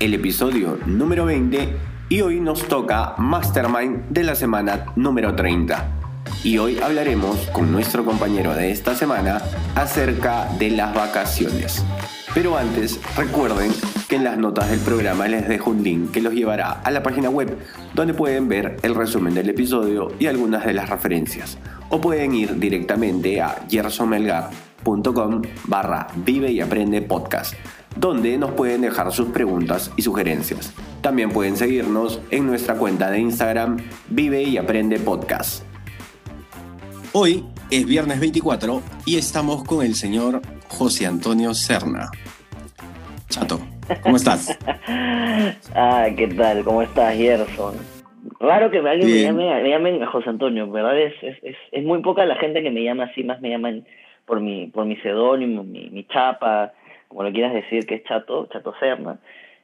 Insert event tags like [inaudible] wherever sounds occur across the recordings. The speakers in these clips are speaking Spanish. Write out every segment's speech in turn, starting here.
El episodio número 20 y hoy nos toca Mastermind de la semana número 30. Y hoy hablaremos con nuestro compañero de esta semana acerca de las vacaciones. Pero antes, recuerden que en las notas del programa les dejo un link que los llevará a la página web donde pueden ver el resumen del episodio y algunas de las referencias. O pueden ir directamente a gersonmelgar.com barra vive y aprende podcast donde nos pueden dejar sus preguntas y sugerencias. También pueden seguirnos en nuestra cuenta de Instagram Vive y Aprende Podcast. Hoy es viernes 24 y estamos con el señor José Antonio Serna. Chato, ¿cómo estás? [laughs] ah, ¿qué tal? ¿Cómo estás, Gerson? Raro que alguien me, llame, me llamen José Antonio, ¿verdad? Es, es, es, muy poca la gente que me llama así, más me llaman por mi, por mi seudónimo, mi, mi chapa, como lo quieras decir, que es Chato, Chato Serna,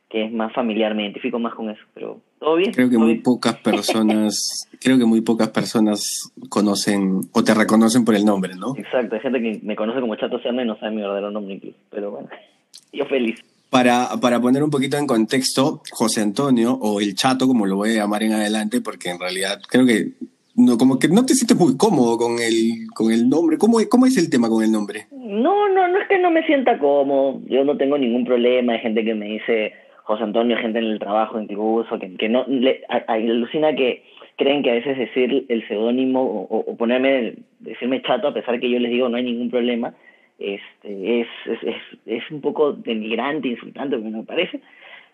que es más familiar, me identifico más con eso, pero todo bien. Creo que muy pocas personas, [laughs] creo que muy pocas personas conocen o te reconocen por el nombre, ¿no? Exacto, hay gente que me conoce como Chato Serna y no sabe mi verdadero nombre incluso, pero bueno, [laughs] yo feliz. Para, para poner un poquito en contexto, José Antonio, o el Chato, como lo voy a llamar en adelante, porque en realidad creo que no, como que no te sientes muy cómodo con el, con el nombre. ¿Cómo, ¿Cómo es el tema con el nombre? No, no, no es que no me sienta cómodo. Yo no tengo ningún problema. Hay gente que me dice José Antonio, gente en el trabajo incluso, que, que no le alucina que creen que a veces decir el seudónimo o, ponerme, decirme chato, a pesar que yo les digo no hay ningún problema, este, es, es, es, un poco denigrante, insultante, me parece,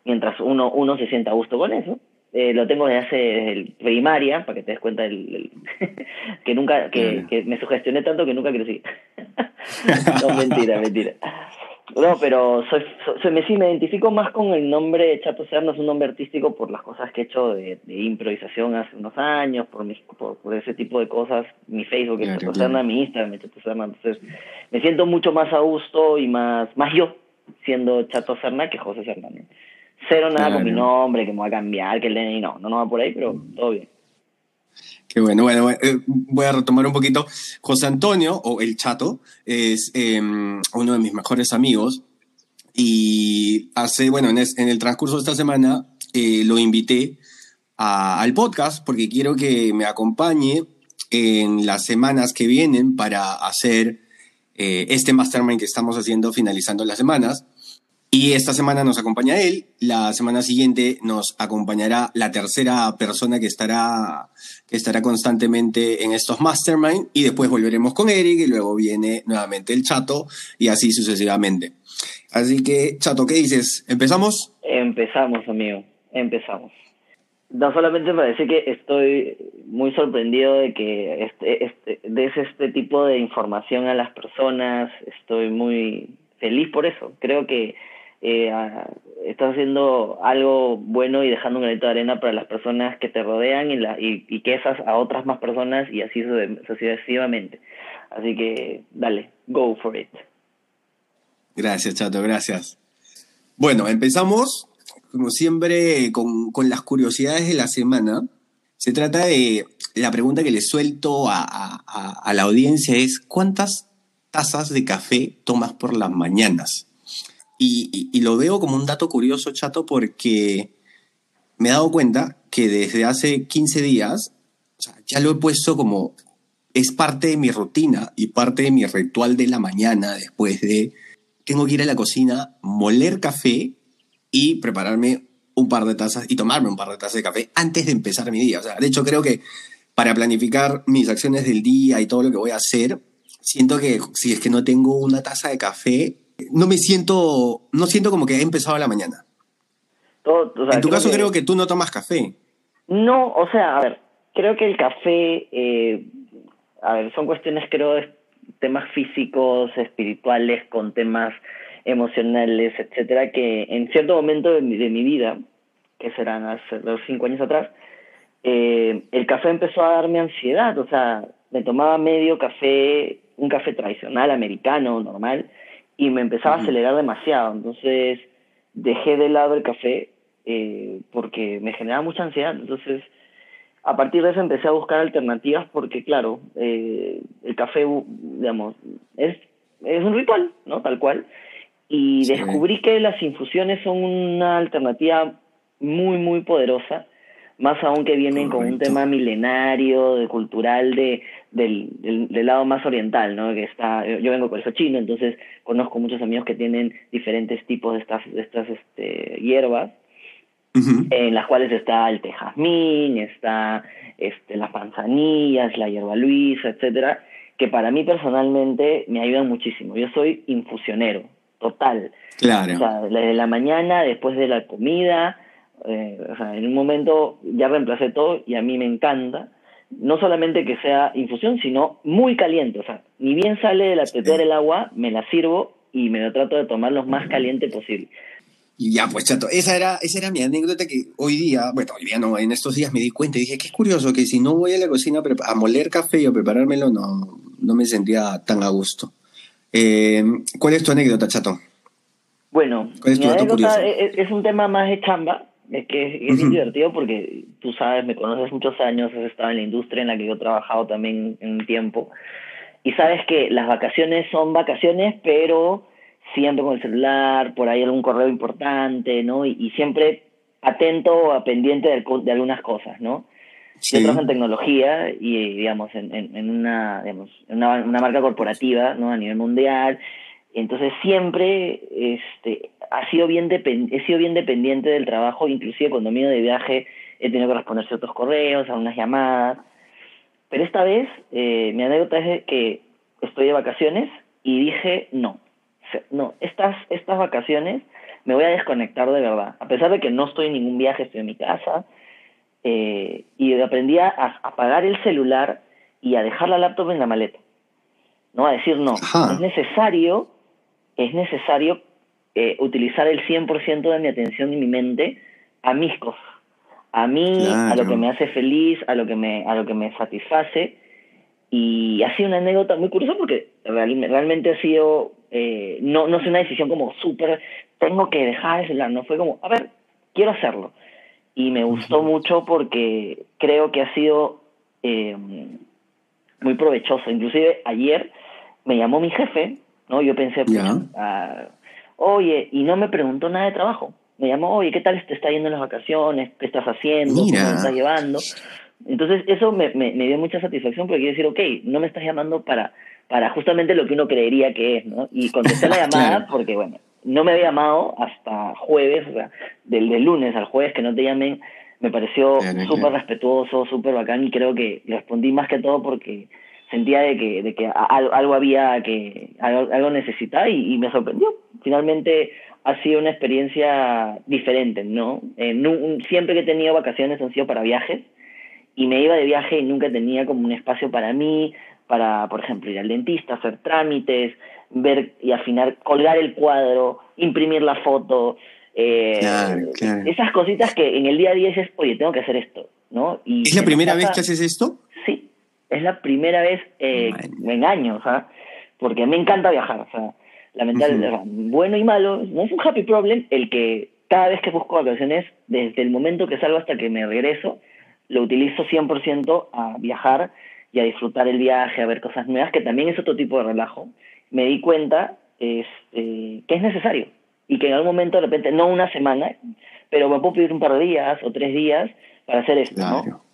mientras uno, uno se sienta a gusto con eso. Eh, lo tengo desde hace el primaria, para que te des cuenta el, [laughs] que nunca, que, que, me sugestioné tanto que nunca crecí. [laughs] no, mentira, mentira. No, pero soy, soy, me, sí, me identifico más con el nombre Chato Serna, es un nombre artístico por las cosas que he hecho de, improvisación hace unos años, por, mis, por, ese tipo de cosas. Mi Facebook es Chato Serna, mi Instagram es Chato Serna. Entonces, me siento mucho más a gusto y más, más yo siendo Chato Serna que José Serna. Cero nada con mi nombre, que me va a cambiar, que el DNI no, no, no va por ahí, pero todo bien. Qué bueno, bueno, eh, voy a retomar un poquito. José Antonio, o El Chato, es em, uno de mis mejores amigos y hace, bueno, en, el transcurso de esta semana eh, lo invité al podcast porque quiero que me acompañe en las semanas que vienen para hacer eh, este mastermind que estamos haciendo finalizando las semanas. Y esta semana nos acompaña él, la semana siguiente nos acompañará la tercera persona que estará, que estará constantemente en estos mastermind y después volveremos con Eric y luego viene nuevamente el Chato y así sucesivamente. Así que, Chato, ¿qué dices? ¿Empezamos? Empezamos, amigo, empezamos. No solamente para decir que estoy muy sorprendido de que este, este, des este tipo de información a las personas, estoy muy feliz por eso. Creo que eh, estás haciendo algo bueno y dejando un granito de arena para las personas que te rodean y, la, y, y que esas a otras más personas y así sucesivamente. Así que dale, go for it. Gracias, Chato, gracias. Bueno, empezamos, como siempre, con, con las curiosidades de la semana. Se trata de la pregunta que le suelto a, a, a la audiencia es, ¿cuántas tazas de café tomas por las mañanas? Y, lo veo como un dato curioso, chato, porque me he dado cuenta que desde hace 15 días ya lo he puesto como es parte de mi rutina y parte de mi ritual de la mañana después de tengo que ir a la cocina, moler café y prepararme un par de tazas y tomarme un par de tazas de café antes de empezar mi día. O sea, de hecho creo que para planificar mis acciones del día y todo lo que voy a hacer, siento que si es que no tengo una taza de café, no me siento, no siento como que he empezado la mañana. en tu caso creo que tú no tomas café. No, o sea, a ver, creo que el café, eh, a ver, son cuestiones, creo, de temas físicos, espirituales, con temas emocionales, etcétera, que en cierto momento de mi, de mi vida, que serán hace los cinco años atrás, eh, el café empezó a darme ansiedad, o sea, me tomaba medio café, un café tradicional, americano, normal, y me empezaba a acelerar demasiado, entonces dejé de lado el café eh, porque me generaba mucha ansiedad, entonces a partir de eso empecé a buscar alternativas porque, claro, eh, el café, digamos, es, es un ritual, ¿no? Tal cual. Y descubrí que las infusiones son una alternativa muy, muy poderosa, más aún que vienen con un tema milenario, de cultural, de, del, del, lado más oriental, ¿no? Que está, yo vengo por eso chino, entonces conozco muchos amigos que tienen diferentes tipos de estas, de estas este, hierbas, en las cuales está el té jazmín, está este, las manzanillas, la hierba luisa, etcétera, que para mí personalmente me ayudan muchísimo. Yo soy infusionero, total. Claro. O sea, desde la mañana, después de la comida, eh, o sea, en un momento ya reemplacé todo y a mí me encanta. No solamente que sea infusión, sino muy caliente. O sea, ni bien sale de la tetera el agua, me la sirvo y me lo trato de tomar lo más caliente posible. Y ya, pues chato, esa era, esa era mi anécdota que hoy día, bueno, hoy día no, en estos días me di cuenta y dije, qué curioso que si no voy a la cocina a moler café y a preparármelo, no, no me sentía tan a gusto. Eh, ¿Cuál es tu anécdota, chato? Bueno, mi anécdota es, un tema más de chamba, es que es, divertido porque tú sabes, me conoces muchos años, has estado en la industria en la que yo he trabajado también en un tiempo, y sabes que las vacaciones son vacaciones, pero siempre con el celular, por ahí algún correo importante, ¿no? Y, siempre atento o pendiente de, de, algunas cosas, ¿no? Yo trabajo en tecnología y, digamos, en, en, una, digamos, una, una marca corporativa, ¿no? A nivel mundial. Entonces siempre este, ha sido bien he sido bien dependiente del trabajo, inclusive cuando me he ido de viaje he tenido que responder ciertos correos, algunas llamadas. Pero esta vez eh, mi anécdota es que estoy de vacaciones y dije, no, no, estas, estas vacaciones me voy a desconectar de verdad. A pesar de que no estoy en ningún viaje, estoy en mi casa. Eh, y aprendí a apagar el celular y a dejar la laptop en la maleta. ¿No? A decir, no, es necesario, es necesario eh, utilizar el 100% de mi atención y mi mente a mis cosas. A mí, a lo que me hace feliz, a lo que me, a lo que me satisface. Y ha sido una anécdota muy curiosa porque realmente ha sido eh, no, no es una decisión como súper, tengo que dejar ese no fue como, a ver, quiero hacerlo. Y me gustó mucho porque creo que ha sido eh, muy provechoso. Inclusive ayer me llamó mi jefe, ¿no? Yo pensé, pues, ah, oye, y no me preguntó nada de trabajo. Me llamó, oye, ¿qué tal te está yendo en las vacaciones? ¿Qué estás haciendo? ¿Cómo te estás llevando? Entonces eso me, me, me dio mucha satisfacción porque quiero decir, ok, no me estás llamando para para justamente lo que uno creería que es, ¿no? Y contesté la [laughs] llamada porque, bueno, no me había llamado hasta jueves, o sea, del, lunes al jueves que no te llamen, me pareció súper respetuoso, súper bacán y creo que respondí más que todo porque sentía de que, de que algo, había que, algo, necesitaba y, me sorprendió. Finalmente ha sido una experiencia diferente, ¿no? Eh, siempre que he tenido vacaciones han sido para viajes y me iba de viaje y nunca tenía como un espacio para mí, para, por ejemplo, ir al dentista, hacer trámites, ver y afinar, colgar el cuadro, imprimir la foto. Eh, esas cositas que en el día a día dices, oye, tengo que hacer esto, ¿no? Y ¿Es la primera vez que haces esto? Sí, es la primera vez eh, en años, ¿ah? porque me encanta viajar, o sea, lamentablemente, bueno y malo, no es un happy problem el que cada vez que busco vacaciones, desde el momento que salgo hasta que me regreso, lo utilizo 100% a viajar y a disfrutar el viaje, a ver cosas nuevas, que también es otro tipo de relajo, me di cuenta este, que es necesario y que en algún momento de repente, no una semana, pero me puedo pedir un par de días o tres días para hacer esto, ¿no?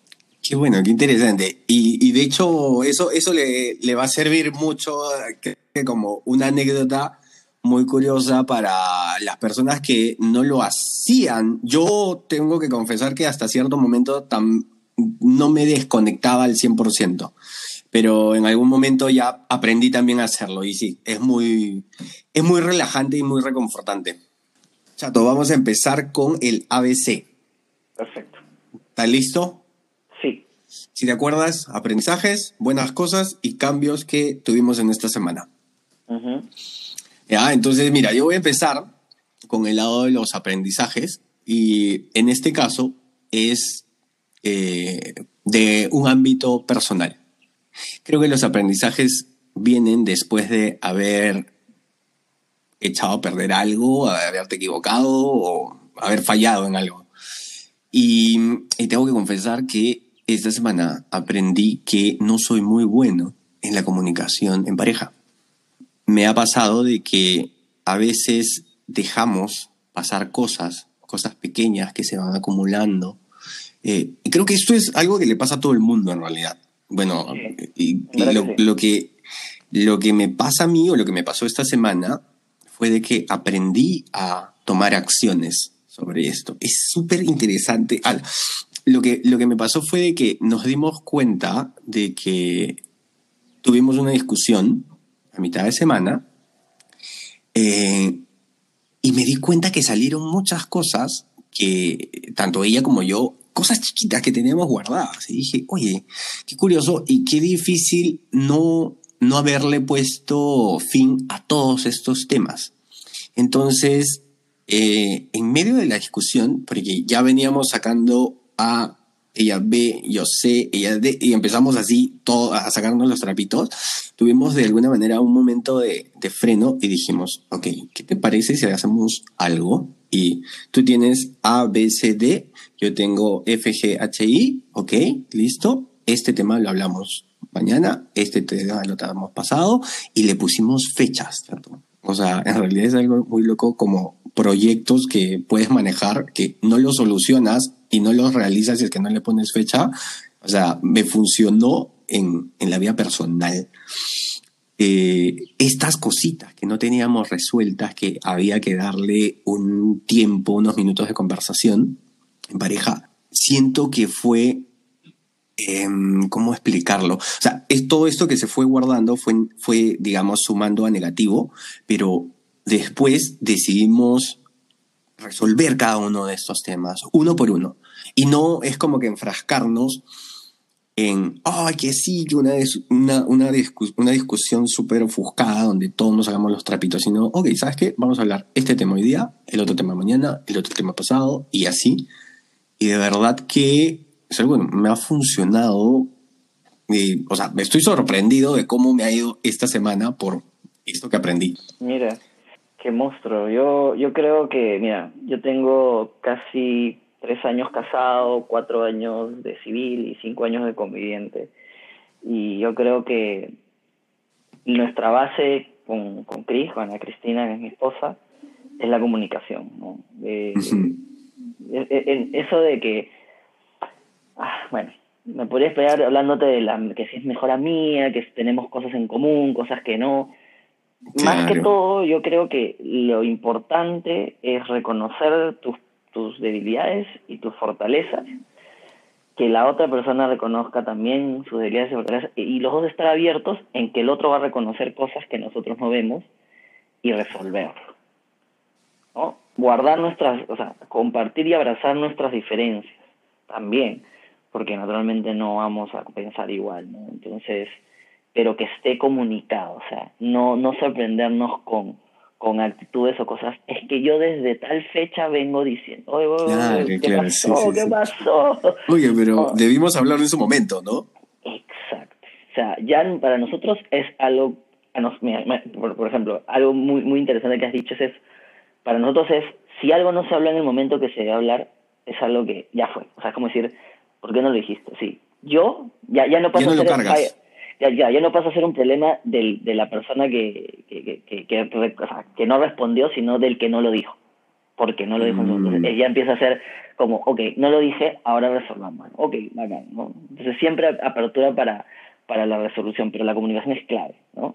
Qué bueno, qué interesante. Y, y de hecho, eso, eso le, le, va a servir mucho que, como una anécdota muy curiosa para las personas que no lo hacían. Yo tengo que confesar que hasta cierto momento tam, no me desconectaba al 100%, pero en algún momento ya aprendí también a hacerlo y sí, es muy, es muy relajante y muy reconfortante. Chato, vamos a empezar con el ABC. Perfecto. ¿Estás listo? Si te acuerdas, aprendizajes, buenas cosas y cambios que tuvimos en esta semana. Ya, entonces, mira, yo voy a empezar con el lado de los aprendizajes y en este caso es eh, de un ámbito personal. Creo que los aprendizajes vienen después de haber echado a perder algo, haberte equivocado o haber fallado en algo. Y, y, tengo que confesar que esta semana aprendí que no soy muy bueno en la comunicación en pareja. Me ha pasado de que a veces dejamos pasar cosas, cosas pequeñas que se van acumulando. Eh, y creo que esto es algo que le pasa a todo el mundo en realidad. Bueno, y, lo, que, lo que me pasa a mí o lo que me pasó esta semana fue de que aprendí a tomar acciones sobre esto. Es súper interesante. Lo que, lo que me pasó fue de que nos dimos cuenta de que tuvimos una discusión a mitad de semana eh, y me di cuenta que salieron muchas cosas que tanto ella como yo, cosas chiquitas que teníamos guardadas. Y dije, oye, qué curioso y qué difícil no, no haberle puesto fin a todos estos temas. Entonces, eh, en medio de la discusión, porque ya veníamos sacando a ella B, yo C, ella D, y empezamos así todo, a sacarnos los trapitos, tuvimos de alguna manera un momento de, freno y dijimos, ok, ¿qué te parece si hacemos algo? Y tú tienes A, B, C, D, yo tengo F, G, H, I, ok, listo, este tema lo hablamos mañana, este tema lo tenemos pasado, y le pusimos fechas, ¿cierto? O sea, en realidad es algo muy loco como proyectos que puedes manejar, que no los solucionas y no los realizas y es que no le pones fecha. O sea, me funcionó en, en la vida personal. Eh, estas cositas que no teníamos resueltas, que había que darle un tiempo, unos minutos de conversación en pareja, siento que fue em, ¿cómo explicarlo? O sea, es todo esto que se fue guardando fue, fue, digamos, sumando a negativo, pero después decidimos resolver cada uno de estos temas, uno por uno. Y no es como que enfrascarnos en, ay, que sí, que una, una, una, una discusión súper ofuscada donde todos nos hagamos los trapitos, sino, ok, ¿sabes qué? Vamos a hablar este tema hoy día, el otro tema mañana, el otro tema pasado, y así. Y de verdad que, bueno, me ha funcionado, y, o sea, me estoy sorprendido de cómo me ha ido esta semana por esto que aprendí. Mira, qué monstruo. Yo, yo creo que, mira, yo tengo casi tres años casado, cuatro años de civil y cinco años de conviviente. Y yo creo que nuestra base con, con Cris, con Ana Cristina, que es mi esposa, es la comunicación. ¿no? eso de que, ah, bueno, me podría esperar hablándote de la, que si es mejor mía, que tenemos cosas en común, cosas que no. Más que todo, yo creo que lo importante es reconocer tus tus debilidades y tus fortalezas, que la otra persona reconozca también sus debilidades y fortalezas, y los dos estar abiertos en que el otro va a reconocer cosas que nosotros no vemos y resolverlo. ¿no? Guardar nuestras, o sea, compartir y abrazar nuestras diferencias también, porque naturalmente no vamos a pensar igual, ¿no? Entonces, pero que esté comunicado, o sea, no, no sorprendernos con con actitudes o cosas, es que yo desde tal fecha vengo diciendo, oye, ¿qué pasó? ¿Qué pasó? Oye, pero oh. debimos hablar en su momento, ¿no? Exacto. O sea, ya para nosotros es algo, por, ejemplo, algo muy, muy interesante que has dicho es, para nosotros es, si algo no se habla en el momento que se debe hablar, es algo que ya fue. O sea, es como decir, ¿por qué no lo dijiste? Sí, yo ya, ya no paso a ser ya, ya, ya no pasa a ser un problema del, de la persona que, que, que, que, no respondió, sino del que no lo dijo. Porque no lo dijo. Mm. Entonces, ya empieza a ser como, ok, no lo dije, ahora resolvamos. Ok, bacán, ¿no? Entonces, siempre apertura para, para la resolución, pero la comunicación es clave, ¿no?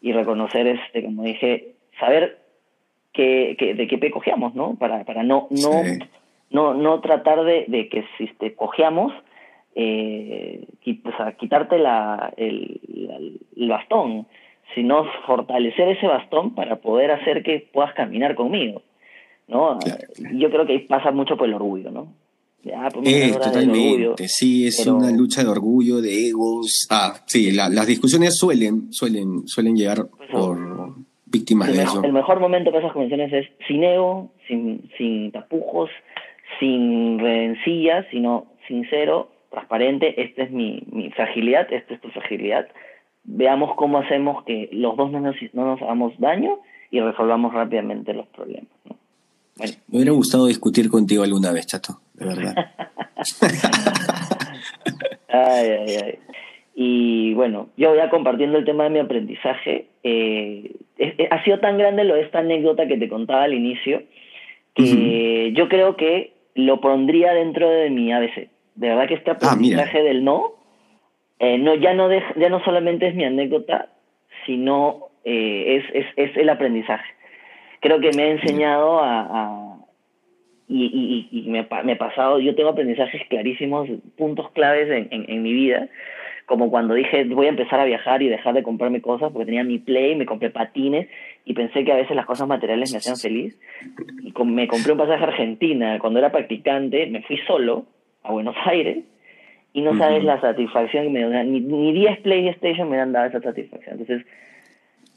Y reconocer, este, como dije, saber que, que, de qué pe cojeamos, ¿no? Para, para no, no, no, no tratar de, de que si te cojeamos, eh, quitarte la, el, el, bastón, sino fortalecer ese bastón para poder hacer que puedas caminar conmigo. ¿no? Yo creo que ahí pasa mucho por el orgullo, ¿no? eh, totalmente, sí, es una lucha de orgullo, de egos. Ah, sí, las discusiones suelen, suelen, suelen llegar por víctimas el, de eso. el mejor momento para esas convenciones es sin ego, sin, sin tapujos, sin rencillas, sino sincero, transparente. Esta es mi, mi fragilidad, esta es tu fragilidad. Veamos cómo hacemos que los dos no nos, no nos hagamos daño y resolvamos rápidamente los problemas. ¿no? Bueno, Me hubiera gustado discutir contigo alguna vez, chato, de verdad. [laughs] Ay, ay, ay. Y bueno, yo ya compartiendo el tema de mi aprendizaje, eh, es- es- ha sido tan grande lo de esta anécdota que te contaba al inicio, que yo creo que lo pondría dentro de mi ABC. De verdad que este Ah, aprendizaje del no, eh, no ya no dej- ya no solamente es mi anécdota, sino eh, es, es, es el aprendizaje. Creo que me ha enseñado a, a- y, y, y me, me ha pasado, yo tengo aprendizajes clarísimos, puntos claves en, en, en mi vida, como cuando dije voy a empezar a viajar y dejar de comprarme cosas porque tenía mi play, me compré patines y pensé que a veces las cosas materiales me hacían feliz. Y com- me compré un pasaje a Argentina cuando era practicante, me fui solo a Buenos [laughs] Aires y no sabes la satisfacción que me da, ni, ni 10 PlayStation me han dado esa satisfacción. Entonces,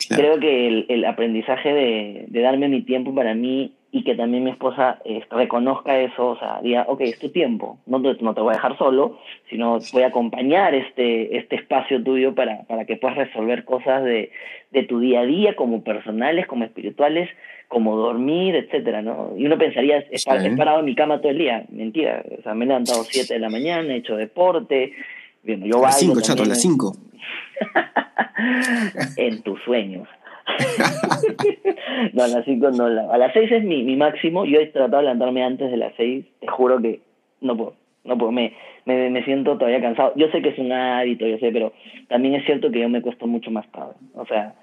Claro. creo que el, el aprendizaje de, de darme mi tiempo para mí y que también mi esposa eh, reconozca eso, o sea, diga, ok, es tu tiempo, no te, no te voy a dejar solo, sino voy a acompañar este, este espacio tuyo para, para que puedas resolver cosas de, de tu día a día, como personales, como espirituales, como dormir, etcétera, ¿no? Y uno pensaría, Sí. he parado en mi cama todo el día, mentira, o sea, me he levantado 7 de la mañana, he hecho deporte, bueno, yo A las bailo 5, chato, a las 5. [laughs] en tus sueños. [laughs] no, a las 5 no. a las 6 es mi, mi máximo. Yo he tratado de levantarme antes de las 6. Te juro que no puedo. No puedo. Me, me, me siento todavía cansado. Yo sé que es un hábito, yo sé, pero también es cierto que yo me cuesto mucho más tarde. O sea,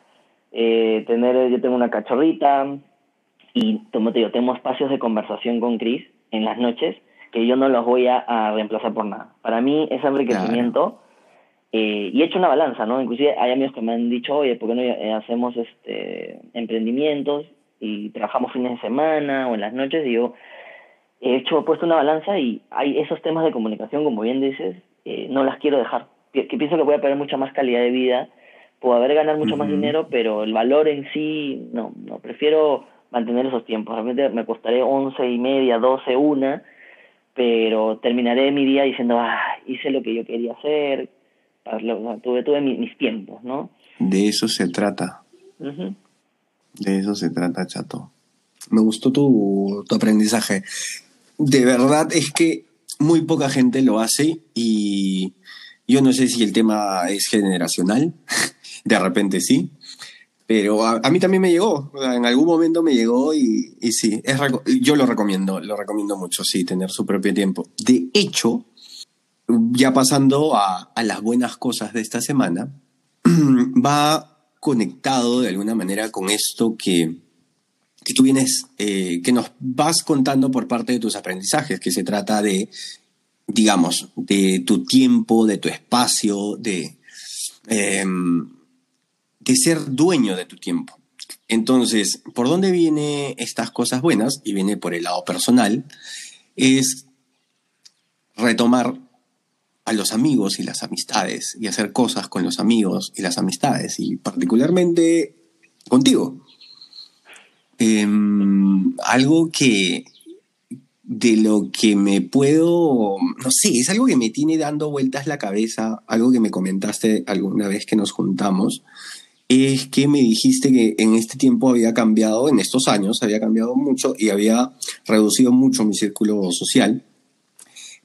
eh, tener, yo tengo una cachorrita y, como te digo, tengo espacios de conversación con Chris en las noches que yo no los voy a, a reemplazar por nada. Para mí es enriquecimiento. Eh, y he hecho una balanza, ¿no? Inclusive hay amigos que me han dicho, oye, ¿por qué no eh, hacemos este emprendimientos y trabajamos fines de semana o en las noches? Y yo he hecho, he puesto una balanza y hay esos temas de comunicación, como bien dices, eh, no las quiero dejar. Que pienso que voy a perder mucha más calidad de vida, puedo haber ganar mucho más dinero, pero el valor en sí, no, no, prefiero mantener esos tiempos. Realmente me costaré once y media, doce, una, pero terminaré mi día diciendo, ah, hice lo que yo quería hacer, tuve, tuve mi- mis tiempos, ¿no? De eso se trata. Ujú. De eso se trata, chato. Me gustó tu, tu aprendizaje. De verdad es que muy poca gente lo hace y yo no sé si el tema es generacional, [laughs] de repente sí, pero a, a mí también me llegó, en algún momento me llegó y, sí, es, yo lo recomiendo, lo recomiendo mucho, sí, tener su propio tiempo. De hecho, ya pasando a, a las buenas cosas de esta semana, [clears throat] va conectado de alguna manera con esto que, que tú vienes, eh, que nos vas contando por parte de tus aprendizajes, que se trata de, digamos, de tu tiempo, de tu espacio, de, em, de ser dueño de tu tiempo. Entonces, ¿por dónde vienen estas cosas buenas? Y viene por el lado personal, es retomar a los amigos y las amistades y hacer cosas con los amigos y las amistades y particularmente contigo. Em, algo que de lo que me puedo, no sé, es algo que me tiene dando vueltas la cabeza, algo que me comentaste alguna vez que nos juntamos, es que me dijiste que en este tiempo había cambiado, en estos años había cambiado mucho y había reducido mucho mi círculo social.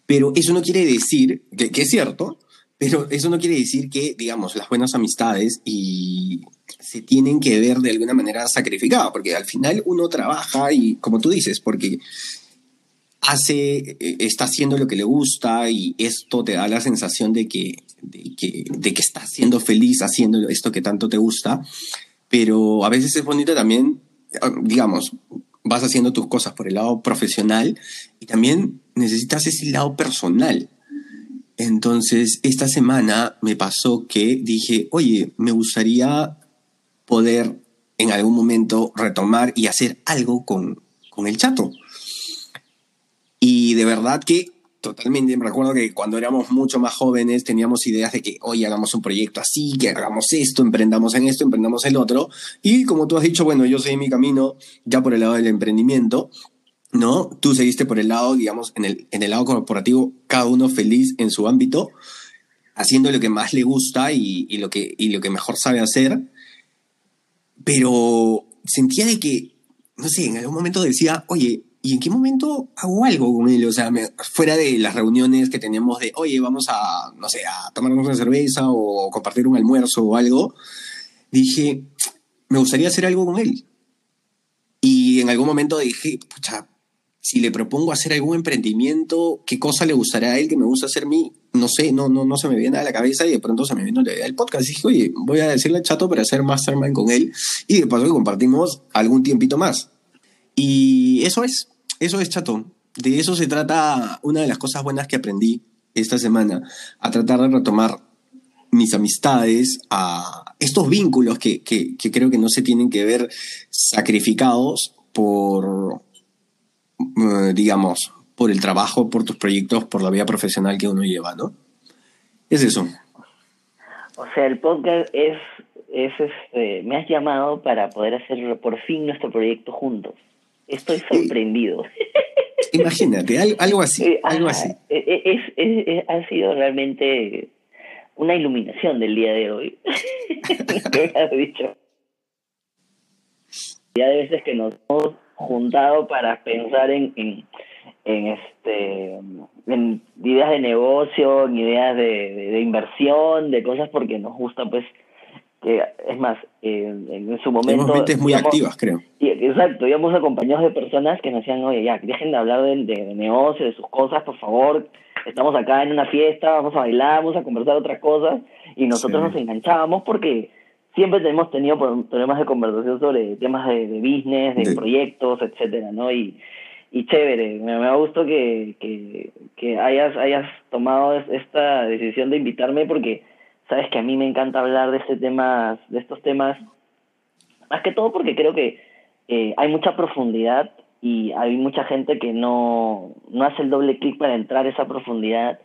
Pero eso no quiere decir, que, que es cierto, pero eso no quiere decir que, digamos, las buenas amistades y se tienen que ver de alguna manera sacrificadas, porque al final uno trabaja y, como tú dices, porque hace, eh, está haciendo lo que le gusta y esto te da la sensación de que, de que, de que estás siendo feliz haciendo esto que tanto te gusta, pero a veces es bonito también, ah, digamos, vas haciendo tus cosas por el lado profesional y también necesitas ese lado personal. Entonces, esta semana me pasó que dije, oye, me gustaría poder en algún momento retomar y hacer algo con, con el chato. Y de verdad que Totalmente, me recuerdo que cuando éramos mucho más jóvenes teníamos ideas de que, hoy hagamos un proyecto así, que hagamos esto, emprendamos en esto, emprendamos el otro. Y como tú has dicho, bueno, yo seguí mi camino ya por el lado del emprendimiento, ¿no? Tú seguiste por el lado, digamos, en el, en el lado corporativo, cada uno feliz en su ámbito, haciendo lo que más le gusta y, y lo, que, y lo que mejor sabe hacer. Pero sentía de que, no sé, en algún momento decía, oye, ¿y en qué momento hago algo con él? O sea, fuera de las reuniones que teníamos de, oye, vamos a, no sé, a tomarnos una cerveza o compartir un almuerzo o algo, dije, me gustaría hacer algo con él. Y en algún momento dije, pucha, si le propongo hacer algún emprendimiento, ¿qué cosa le gustaría a él que me gusta hacer a mí? No sé, no, no, no se me viene a la cabeza y de pronto se me vino la idea del podcast. Y dije, oye, voy a decirle al chato para hacer mastermind con él y de paso que compartimos algún tiempito más. Y eso es, eso es chato. De eso se trata una de las cosas buenas que aprendí esta semana, a tratar de retomar mis amistades, a estos vínculos que, que, creo que no se tienen que ver sacrificados por, eh, digamos, por el trabajo, por tus proyectos, por la vida profesional que uno lleva, ¿no? Es eso. O sea, el podcast es, es este, me has llamado para poder hacer por fin nuestro proyecto juntos. Estoy sorprendido. [laughs] Imagínate, algo así, algo así. Es, ha sido realmente una iluminación del día de hoy. [laughs] Dicho. Ya de veces que nos hemos juntado para pensar en, en, en este en ideas de negocio, en ideas de, de inversión, de cosas porque nos gusta pues que es más, en su momento... mentes muy activas, creo. Y, exacto, íbamos acompañados de personas que nos decían, oye, ya, dejen de hablar de, de, negocio, de sus cosas, por favor, estamos acá en una fiesta, vamos a bailar, vamos a conversar otras cosas, y nosotros nos enganchábamos porque siempre hemos tenido problemas de conversación sobre temas de, business, de, proyectos, etcétera, ¿no? Y, y chévere, me, me gustado que, que, que hayas, hayas tomado esta decisión de invitarme porque sabes que a mí me encanta hablar de este tema, de estos temas, más que todo porque creo que eh, hay mucha profundidad y hay mucha gente que no, no hace el doble clic para entrar a esa profundidad,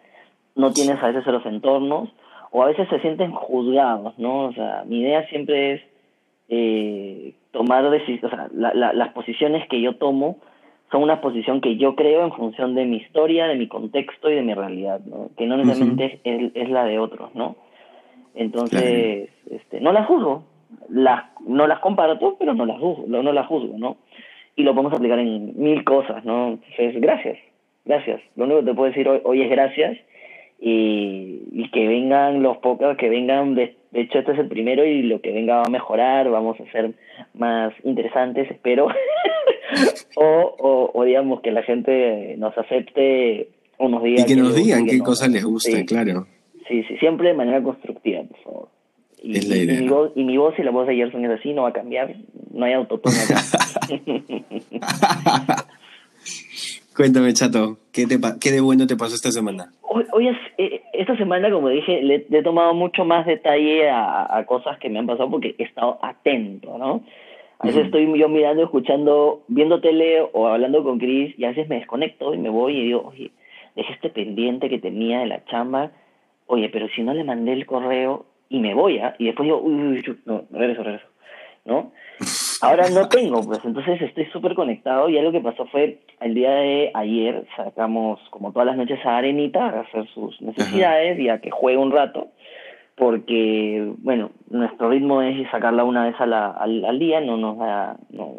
no tienes a veces los entornos, o a veces se sienten juzgados, ¿no? O sea, mi idea siempre es eh, tomar decisiones, o sea, las posiciones que yo tomo son una posición que yo creo en función de mi historia, de mi contexto y de mi realidad, ¿no? Que no necesariamente es, es la de otros, ¿no? Entonces, este, no las juzgo, las, no las comparto, pero no las juzgo, no, las juzgo, ¿no? Y lo podemos aplicar en mil cosas, ¿no? Entonces, gracias, gracias. Lo único que te puedo decir hoy, hoy es gracias y, y que vengan los pocos, que vengan, de, hecho este es el primero y lo que venga va a mejorar, vamos a ser más interesantes, espero. [laughs] o, o, o, digamos que la gente nos acepte o nos diga... Y que, nos digan qué cosas les gusta, claro. Sí, sí, siempre de manera constructiva, por favor. Y, es la idea. Y mi, voz, y mi voz y la voz de Gerson es así, no va a cambiar. No hay autotune [laughs] Cuéntame, chato, ¿qué, te, ¿qué de bueno te pasó esta semana? Hoy, hoy es, eh, esta semana, como dije, le, he tomado mucho más detalle a, a, cosas que me han pasado porque he estado atento, ¿no? A veces estoy yo mirando, escuchando, viendo tele o hablando con Chris y a veces me desconecto y me voy y digo, oye, dejé este pendiente que tenía de la chamba oye, pero si no le mandé el correo y me voy, ¿ah? Y después digo, uy, uy, no, regreso, regreso, ¿no? [laughs] Ahora no tengo, pues entonces estoy súper conectado y algo que pasó fue el día de ayer sacamos como todas las noches a Arenita a hacer sus necesidades y a que juegue un rato porque, bueno, nuestro ritmo es sacarla una vez a la, al, al, día, no nos da, no,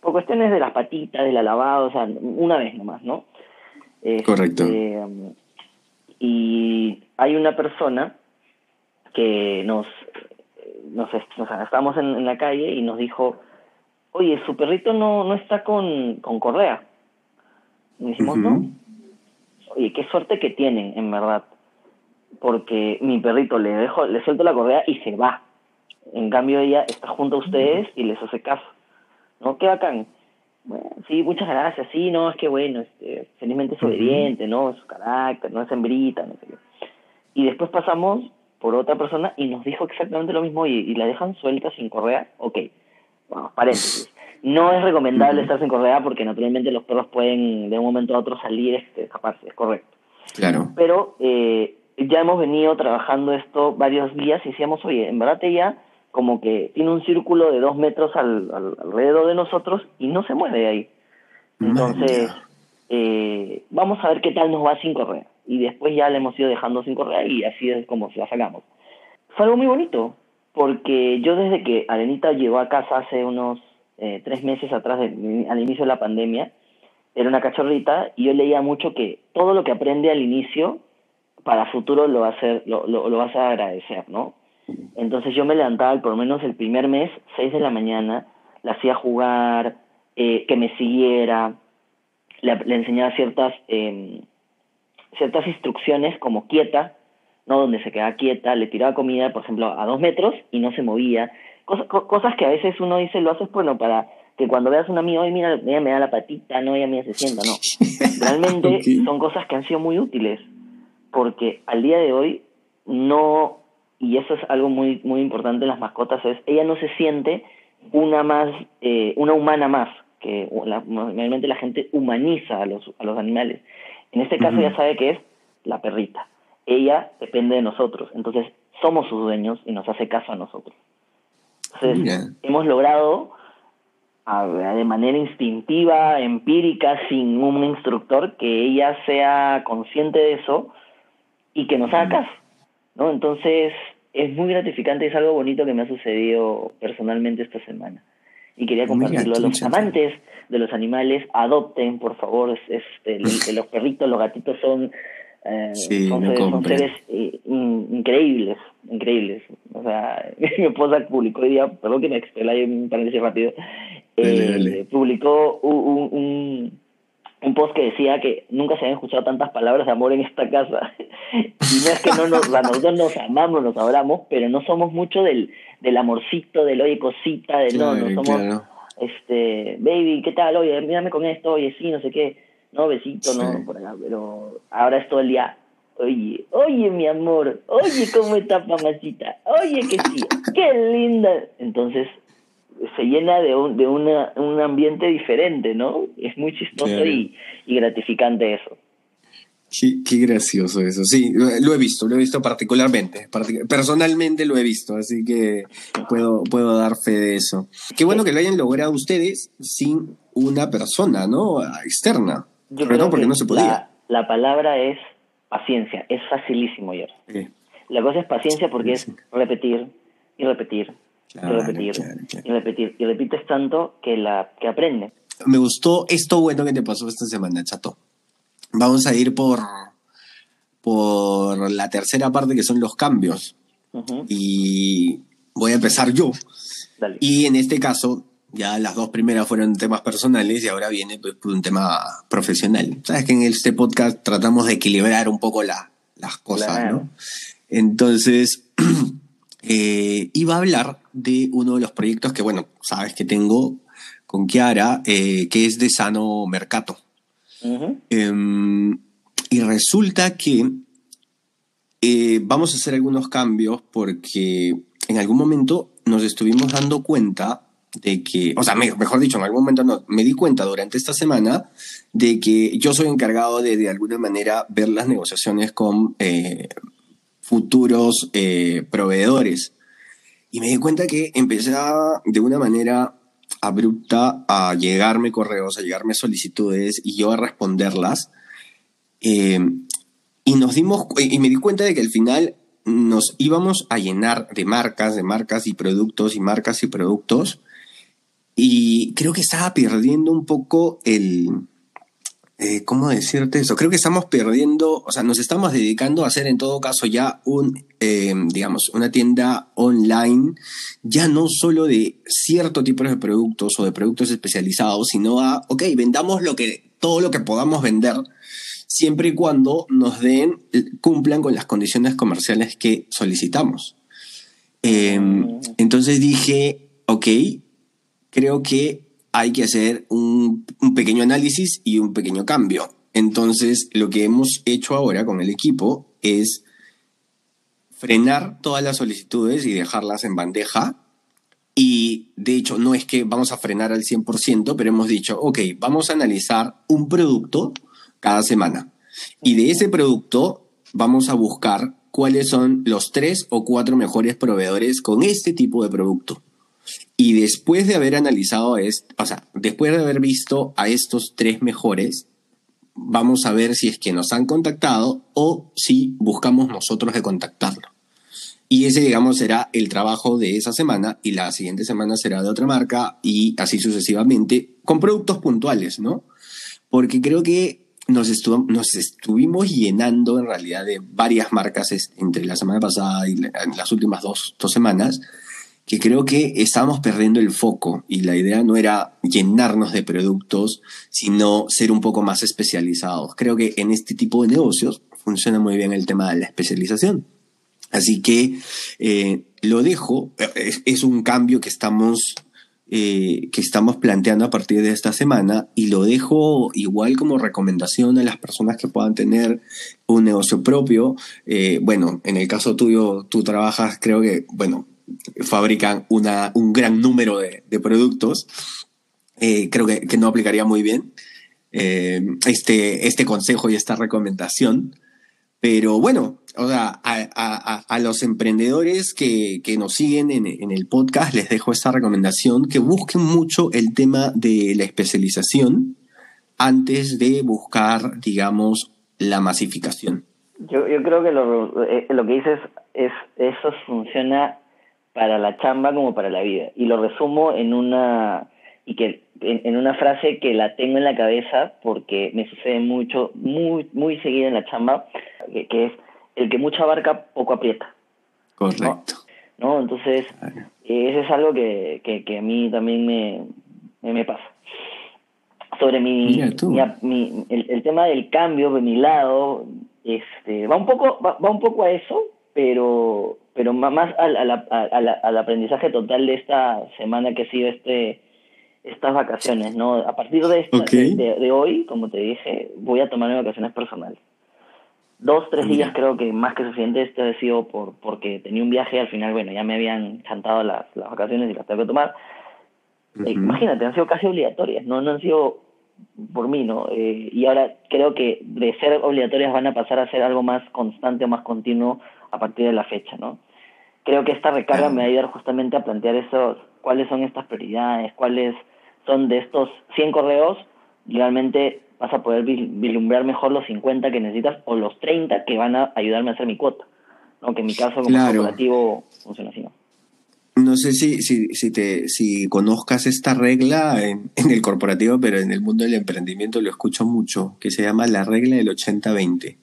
por cuestiones de las patitas, de la o sea, una vez nomás, ¿no? Correcto. Este, y hay una persona que nos, nos, estábamos en, la calle y nos dijo, oye, su perrito no, no está con, con correa. Y dijimos, no. Oye, qué suerte que tienen, en verdad. Porque mi perrito le dejo, le suelto la correa y se va. En cambio ella está junto a ustedes y les hace caso. ¿No? Qué bacán. Bueno, sí, muchas gracias. Sí, no, es que bueno, este, felizmente es obediente, ¿no? Su carácter, no es hembrita, no sé qué. Y después pasamos por otra persona y nos dijo exactamente lo mismo y, la dejan suelta sin correa. Ok, vamos, paréntesis. No es recomendable estar sin correa porque naturalmente los perros pueden de un momento a otro salir, este, escaparse, es correcto. Claro. Pero eh, ya hemos venido trabajando esto varios días y decíamos, oye, en verdad ella como que tiene un círculo de dos metros al, alrededor de nosotros y no se mueve ahí. Entonces, eh, vamos a ver qué tal nos va sin correa. Y después ya le hemos ido dejando sin correa y así es como la sacamos. Fue algo muy bonito, porque yo desde que Arenita llegó a casa hace unos eh, tres meses atrás, al inicio de la pandemia, era una cachorrita y yo leía mucho que todo lo que aprende al inicio, para futuro lo va a hacer, lo, lo, lo vas a agradecer, ¿no? Entonces yo me levantaba por lo menos el primer mes, 6 de la mañana, la hacía jugar, eh, que me siguiera, le, le enseñaba ciertas, eh, ciertas instrucciones como quieta, ¿no? Donde se quedaba quieta, le tiraba comida, por ejemplo, a dos metros y no se movía. Cosas, cosas que a veces uno dice, lo haces, bueno, para que cuando veas a un amigo, mira, ella me da la patita, no, ella me se sienta, no. [laughs] Realmente son cosas que han sido muy útiles, porque al día de hoy no y eso es algo muy, muy importante en las mascotas, es ella no se siente una más, eh, una humana más, que normalmente la gente humaniza a los, a los animales. En este caso ya sabe que es la perrita. Ella depende de nosotros, entonces somos sus dueños y nos hace caso a nosotros. Entonces, hemos logrado de manera instintiva, empírica, sin un instructor, que ella sea consciente de eso y que nos haga caso. ¿No? Entonces, es muy gratificante, es algo bonito que me ha sucedido personalmente esta semana. Y quería compartirlo. a los amantes de los animales, adopten, por favor. Este, [laughs] los perritos, los gatitos son, eh, son, seres, eh, increíbles, increíbles. O sea, [laughs] mi esposa publicó hoy día, perdón que me explaye un paréntesis rápido, eh, publicó un, un un post que decía que nunca se habían escuchado tantas palabras de amor en esta casa. [laughs] y no es que no nos, nosotros nos amamos, nos adoramos, pero no somos mucho del, del amorcito, del oye cosita, del no, no somos, este, baby, ¿qué tal? Oye, mírame con esto, oye, sí, no sé qué. No, besito, no, por acá, pero ahora es todo el día, oye, oye, mi amor, oye, ¿cómo está mamacita? Oye, que sí, qué linda. Entonces, se llena de un, de una, un ambiente diferente, ¿no? Es muy chistoso y, gratificante eso. Qué, gracioso eso, sí, lo, he visto, lo he visto particularmente, personalmente lo he visto, así que puedo, puedo dar fe de eso. Qué bueno que lo hayan logrado ustedes sin una persona, ¿no? Externa. Yo creo porque no se podía. La, palabra es paciencia, es facilísimo, yo. La cosa es paciencia porque es repetir y repetir y repetir, y repetir, y repites tanto que, la, que aprende. Me gustó esto bueno que te pasó esta semana, chato. Vamos a ir por, por la tercera parte que son los cambios. Y voy a empezar yo. Y en este caso, ya las dos primeras fueron temas personales y ahora viene pues, un tema profesional. Sabes que en este podcast tratamos de equilibrar un poco la, las cosas, ¿no? Entonces, [clears throat] eh, iba a hablar de uno de los proyectos que, bueno, sabes que tengo con Kiara, eh, que es de Sano Mercato. Em, y resulta que eh, vamos a hacer algunos cambios porque en algún momento nos estuvimos dando cuenta de que, o sea, mejor dicho, en algún momento no, me di cuenta durante esta semana de que yo soy encargado de de alguna manera ver las negociaciones con futuros proveedores. Y me di cuenta que empezaba de una manera abrupta a llegarme correos, a llegarme solicitudes y yo a responderlas. Eh, y nos dimos, y me di cuenta de que al final nos íbamos a llenar de marcas, de marcas y productos y marcas y productos. Y creo que estaba perdiendo un poco el, eh, ¿cómo decirte eso? Creo que estamos perdiendo, o sea, nos estamos dedicando a hacer en todo caso ya un, eh, digamos, una tienda online, ya no solo de cierto tipo de productos o de productos especializados, sino a, ok, vendamos lo que, todo lo que podamos vender, siempre y cuando nos den, cumplan con las condiciones comerciales que solicitamos. Em, entonces dije, ok, creo que hay que hacer un, pequeño análisis y un pequeño cambio. Entonces, lo que hemos hecho ahora con el equipo es frenar todas las solicitudes y dejarlas en bandeja Y de hecho, no es que vamos a frenar al 100%, pero hemos dicho, ok, vamos a analizar un producto cada semana. Y de ese producto vamos a buscar cuáles son los tres o cuatro mejores proveedores con este tipo de producto. Y después de haber analizado, esto, o sea, después de haber visto a estos tres mejores, vamos a ver si es que nos han contactado o si buscamos nosotros de contactarlo. Y ese, digamos, será el trabajo de esa semana y la siguiente semana será de otra marca y así sucesivamente, con productos puntuales, ¿no? Porque creo que nos, nos estuvimos llenando en realidad de varias marcas entre la semana pasada y las últimas dos, dos semanas que creo que estábamos perdiendo el foco y la idea no era llenarnos de productos, sino ser un poco más especializados. Creo que en este tipo de negocios funciona muy bien el tema de la especialización. Así que eh, lo dejo, es, un cambio que estamos, eh, que estamos planteando a partir de esta semana y lo dejo igual como recomendación a las personas que puedan tener un negocio propio. Eh, bueno, en el caso tuyo, tú trabajas, creo que, bueno, fabrican una, un gran número de, productos. Eh, creo que, no aplicaría muy bien eh, este, este consejo y esta recomendación. Pero bueno, o sea, a, los emprendedores que, nos siguen en, en, el podcast les dejo esta recomendación, que busquen mucho el tema de la especialización antes de buscar, digamos, la masificación. Yo, yo creo que lo, eh, lo que dices es, eso funciona para la chamba como para la vida. Y lo resumo en una y que en, una frase que la tengo en la cabeza porque me sucede mucho, muy, muy seguida en la chamba, que, es el que mucha abarca, poco aprieta. Correcto. ¿No? Entonces, eso es algo que, que, a mí también me, me, pasa. Sobre mi, mi, el, el, tema del cambio de mi lado, este, va un poco, va, va un poco a eso, pero pero más al, al, al, aprendizaje total de esta semana que ha sido este estas vacaciones, ¿no? A partir de, esta, de, hoy, como te dije, voy a tomarme vacaciones personales. Dos, tres días creo que más que suficiente. Este ha sido por, porque tenía un viaje, al final, bueno, ya me habían chantado las, las vacaciones y las tengo que tomar. Eh, imagínate, han sido casi obligatorias, no, no han sido por mí, ¿no? Eh, y ahora creo que de ser obligatorias van a pasar a ser algo más constante o más continuo a partir de la fecha, ¿no? Creo que esta recarga me va a ayudar justamente a plantear esos, cuáles son estas prioridades, cuáles son de estos 100 correos, realmente vas a poder vislumbrar mejor los 50 que necesitas o los 30 que van a ayudarme a hacer mi cuota. Aunque en mi caso como corporativo funciona así, ¿no? No sé si, si, si, te, si conozcas esta regla en, en, el corporativo, pero en el mundo del emprendimiento lo escucho mucho, que se llama la regla del 80-20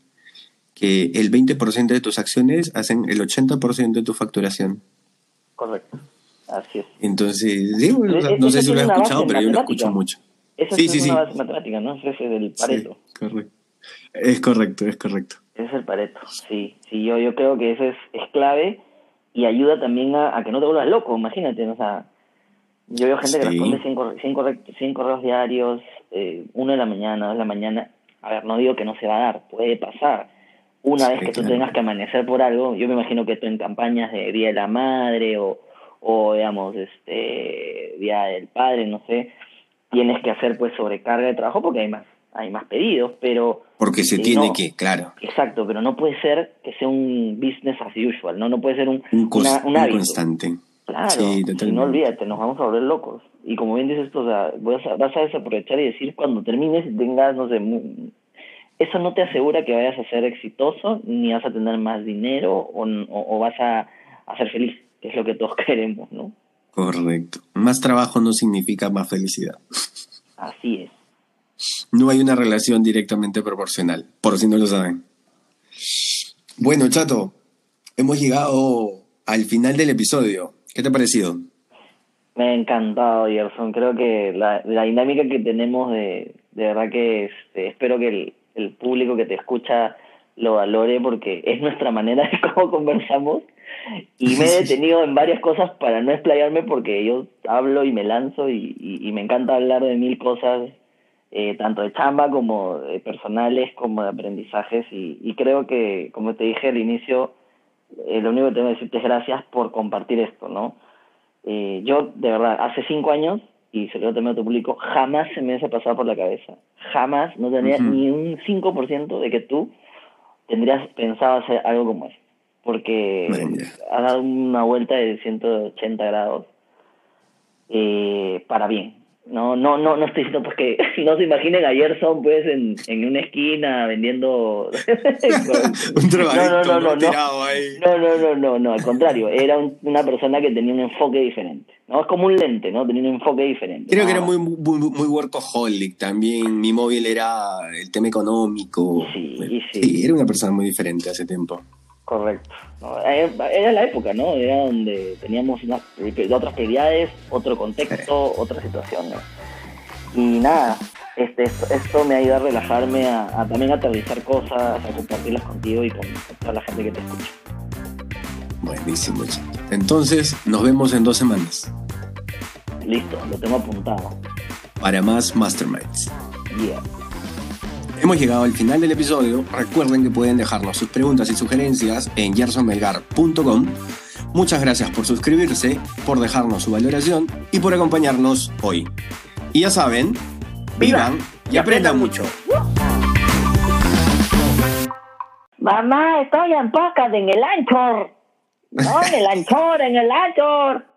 que el 20% de tus acciones hacen el 80% de tu facturación. Correcto, así es. Entonces, no sé si lo has escuchado, pero yo lo escucho mucho. Esa sí, es sí, una base matemática, ¿no? Es del Pareto. correcto. Es correcto, es correcto. Es el Pareto, sí. Sí, yo, yo creo que eso es, es clave y ayuda también a, que no te vuelvas loco, imagínate, o sea, yo veo gente que responde 100, correos diarios, eh, uno de la mañana, dos de la mañana. A ver, no digo que no se va a dar, puede pasar, una vez que tú tengas que amanecer por algo, yo me imagino que tú en campañas de Día de la Madre o, o digamos, este, Día del Padre, no sé, tienes que hacer pues sobrecarga de trabajo porque hay más, hay más pedidos, pero... Porque se tiene que, claro. Exacto, pero no puede ser que sea un business as usual, ¿no? No puede ser un, un, constante. Claro, sí, no olvídate, nos vamos a volver locos. Y como bien dices, o sea, vas a, vas a desaprovechar y decir cuando termines y tengas, no sé, eso no te asegura que vayas a ser exitoso, ni vas a tener más dinero o, o, vas a, ser feliz, que es lo que todos [laughs] queremos, ¿no? Correcto. Más trabajo no significa más felicidad. Así es. No hay una relación directamente proporcional, por si no lo saben. Bueno, chato, hemos llegado al final del episodio. ¿Qué te ha parecido? Me ha encantado, Gerson. Creo que la, dinámica que tenemos de, de verdad que este, espero que el, el público que te escucha lo valore porque es nuestra manera de [laughs] cómo conversamos. Y me he detenido en varias cosas para no explayarme porque yo hablo y me lanzo y, y, me encanta hablar de mil cosas, eh, tanto de chamba como de personales como de aprendizajes. Y, y creo que, como te dije al inicio, eh, lo único que tengo que decirte es gracias por compartir esto, ¿no? eh, yo, de verdad, hace cinco años, y se lo también a tu público, jamás se me hubiese pasado por la cabeza. Jamás, no tenía ni un 5% de que tú tendrías pensado hacer algo como eso. Porque ha dado una vuelta de 180 grados eh, para bien. No, no, no, no estoy diciendo porque [laughs] no se imaginen ayer son pues en, en una esquina vendiendo [laughs] un no, no, no, no, ahí. no, no, no, no, no, al contrario, era una persona que tenía un enfoque diferente. No es como un lente, ¿no? Tenía un enfoque diferente. Creo que era muy, muy, muy workaholic también. Mi móvil era el tema económico. Sí, sí. sí, era una persona muy diferente hace tiempo. Correcto. Era la época, ¿no? Era donde teníamos unas otras prioridades, otro contexto, otra situación, ¿no? Y nada, este, esto, me ayuda a relajarme, a, también aterrizar cosas, a compartirlas contigo y con, toda la gente que te escucha. Buenísimo, Entonces, nos vemos en dos semanas. Listo, lo tengo apuntado. Para más Masterminds. Yeah. Hemos llegado al final del episodio. Recuerden que pueden dejarnos sus preguntas y sugerencias en gersonmelgar.com. Muchas gracias por suscribirse, por dejarnos su valoración y por acompañarnos hoy. Y ya saben, vivan y, aprendan mucho. Mamá, estoy en podcast en el Anchor. No, en el Anchor, en el Anchor.